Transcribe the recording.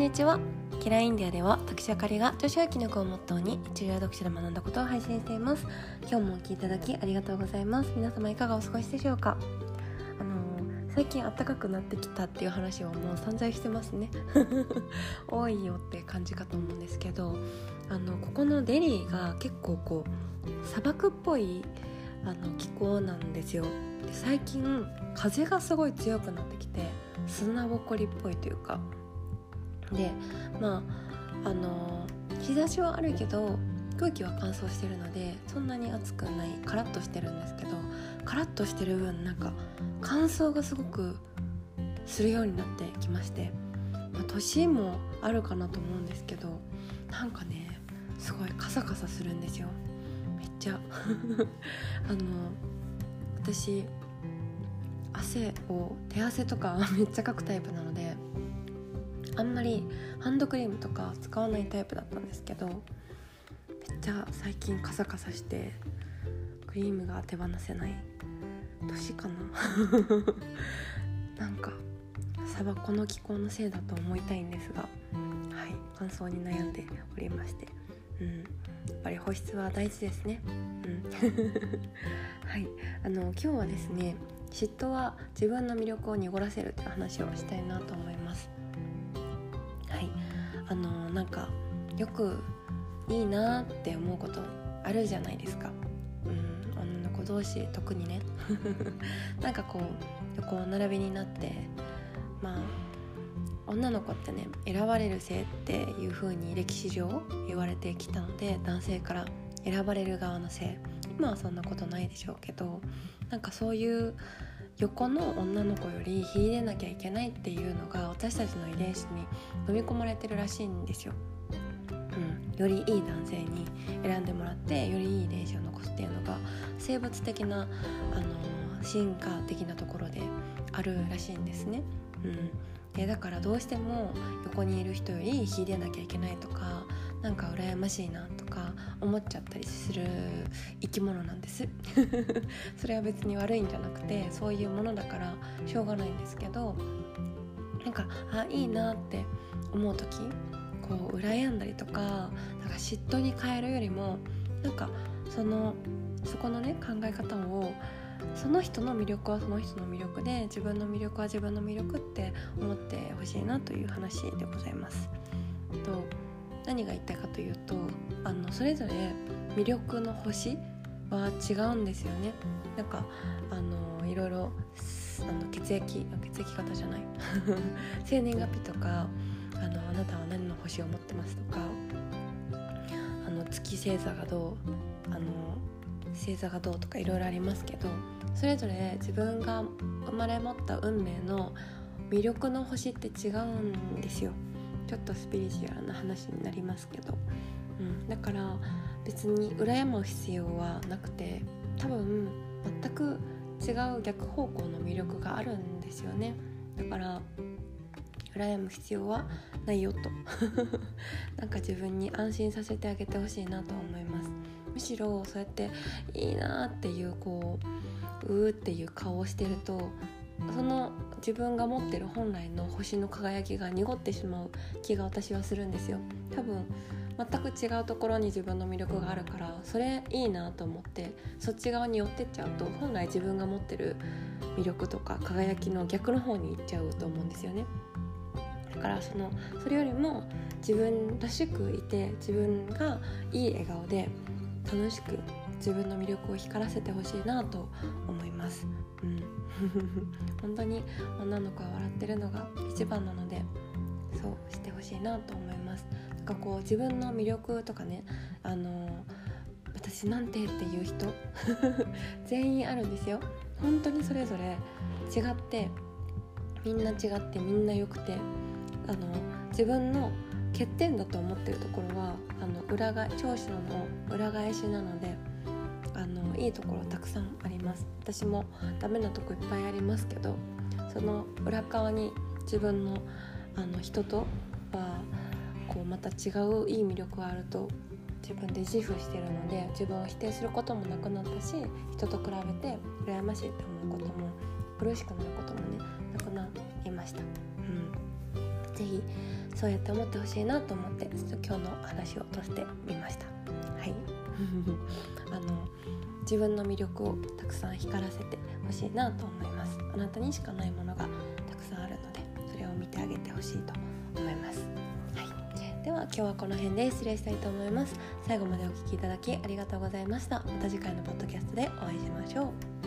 にちは。キラインディアでは私あかりが女子はきのこをモットーに一流読書で学んだことを配信しています。今日もお聞きいただきありがとうございます。皆様いかがお過ごしでしょうか？あのー、最近暖かくなってきたっていう話をもう散々してますね。多いよって感じかと思うんですけどあのここのデリーが結構こう砂漠っぽいあの気候なんですよ。で最近風がすごい強くなってきて砂ぼこりっぽいというかでまああの日差しはあるけど空気は乾燥してるのでそんなに暑くないカラッとしてるんですけどカラッとしてる分なんか乾燥がすごくするようになってきまして、まあ、年もあるかなと思うんですけどなんかねすごいカサカサするんですよ。めっちゃ。あの私汗を手汗とかめっちゃかくタイプなのであんまりハンドクリームとか使わないタイプだったんですけどめっちゃ最近カサカサしてクリームが手放せない年かな。なんかサバこの気候のせいだと思いたいんですがはい乾燥に悩んでおりまして。うんやっぱり保湿は大事ですね。うん。はいあの今日はですね嫉妬は自分の魅力を濁らせるという話をしたいなと思います。あのなんかよくいいなって思うことあるじゃないですか。うん女の子同士特にね。なんかこう横並びになってまあ女の子ってね選ばれる性っていう風に歴史上言われてきたので男性から選ばれる側の性。今はそんなことないでしょうけどなんかそういう横の女の子より秀でなきゃいけないっていうのが私たちの遺伝子に飲み込まれてるらしいんですよ。うん、よりいい男性に選んでもらってよりいい遺伝子を残すっていうのが生物的な、あの進化的なところであるらしいんですね。うん、でだからどうしても横にいる人より秀でなきゃいけないとかなんか羨ましいなとか思っちゃったりする生き物なんです それは別に悪いんじゃなくてそういうものだからしょうがないんですけどなんかあいいなって思う時こう羨んだりとかなんか嫉妬に変えるよりもなんかそのそこのね考え方をその人の魅力はその人の魅力で自分の魅力は自分の魅力って思ってほしいなという話でございます。と何が言いたいかというとあのそれぞれ魅力の星は違うんですよね。なんかあのいろいろあの血液血液型じゃない 生年月日とかあのあなたは何の星を持ってますとかあの月星座がどうあの星座がどうとかいろいろありますけどそれぞれ自分が生まれ持った運命の魅力の星って違うんですよちょっとスピリチュアルな話になりますけど、うん、だから別に羨む必要はなくて多分全く違う逆方向の魅力があるんですよね。だから羨む必要はないよと。なんか自分に安心させてあげてほしいなと思います。むしろそうやっていいなっていうこううーっていう顔をしてるとその自分が持ってる本来の星の輝きが濁ってしまう気が私はするんですよ。多分全く違うところに自分の魅力があるからそれいいなと思ってそっち側に寄ってっちゃうと本来自分が持ってる魅力とか輝きの逆の方に行っちゃうと思うんですよね。だからそのそれよりも自分らしくいて自分がいい笑顔で楽しく自分の魅力を光らせてほしいなと思います。うん、本当に女の子は笑ってるのが一番なのでそうしてほしいなと思います。なんかこう自分の魅力とかねあの私なんてっていう人 全員あるんですよ。本当にそれぞれ違ってみんな違ってみんな良くてあの自分の欠点だと思ってるところはあの裏が長所の裏返しなのでいいところたくさんあります。私もダメなとこいっぱいありますけどその裏側に自分のあの人とはこうまた違ういい魅力があると自分で自負してるので自分を否定することもなくなったし人と比べて羨ましいって思うことも苦しくなることもねなくなりました。うん。是非そうやって思ってほしいなと思ってちょっと今日の話をとしてみました。はい。あの自分の魅力をたくさん光らせてほしいなと思います。あなたにしかないものがたくさんあるのでそれを見てあげてほしいと思います。はい。では今日はこの辺で失礼したいと思います。最後までお聴きいただきありがとうございました。また次回のポッドキャストでお会いしましょう。